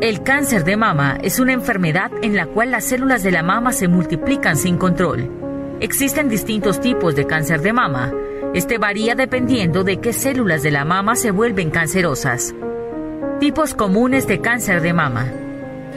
El cáncer de mama es una enfermedad en la cual las células de la mama se multiplican sin control. Existen distintos tipos de cáncer de mama. Este varía dependiendo de qué células de la mama se vuelven cancerosas. Tipos comunes de cáncer de mama.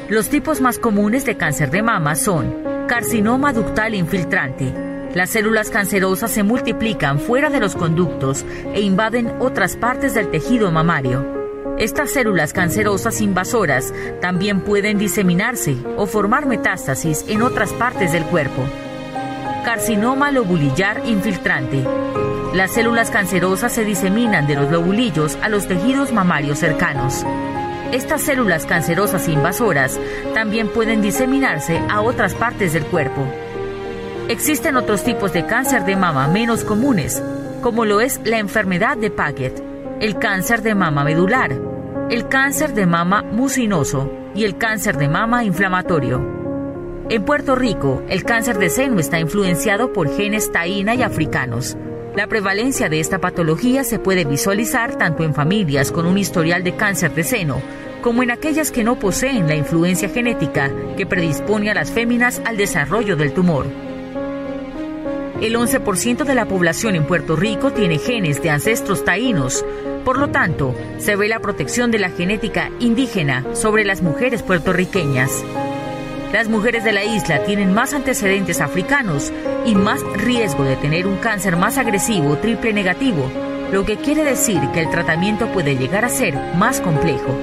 Los tipos más comunes de cáncer de mama son carcinoma ductal infiltrante. Las células cancerosas se multiplican fuera de los conductos e invaden otras partes del tejido mamario. Estas células cancerosas invasoras también pueden diseminarse o formar metástasis en otras partes del cuerpo carcinoma lobulillar infiltrante. Las células cancerosas se diseminan de los lobulillos a los tejidos mamarios cercanos. Estas células cancerosas invasoras también pueden diseminarse a otras partes del cuerpo. Existen otros tipos de cáncer de mama menos comunes, como lo es la enfermedad de Paget, el cáncer de mama medular, el cáncer de mama mucinoso y el cáncer de mama inflamatorio. En Puerto Rico, el cáncer de seno está influenciado por genes taína y africanos. La prevalencia de esta patología se puede visualizar tanto en familias con un historial de cáncer de seno como en aquellas que no poseen la influencia genética que predispone a las féminas al desarrollo del tumor. El 11% de la población en Puerto Rico tiene genes de ancestros taínos, por lo tanto, se ve la protección de la genética indígena sobre las mujeres puertorriqueñas. Las mujeres de la isla tienen más antecedentes africanos y más riesgo de tener un cáncer más agresivo triple negativo, lo que quiere decir que el tratamiento puede llegar a ser más complejo.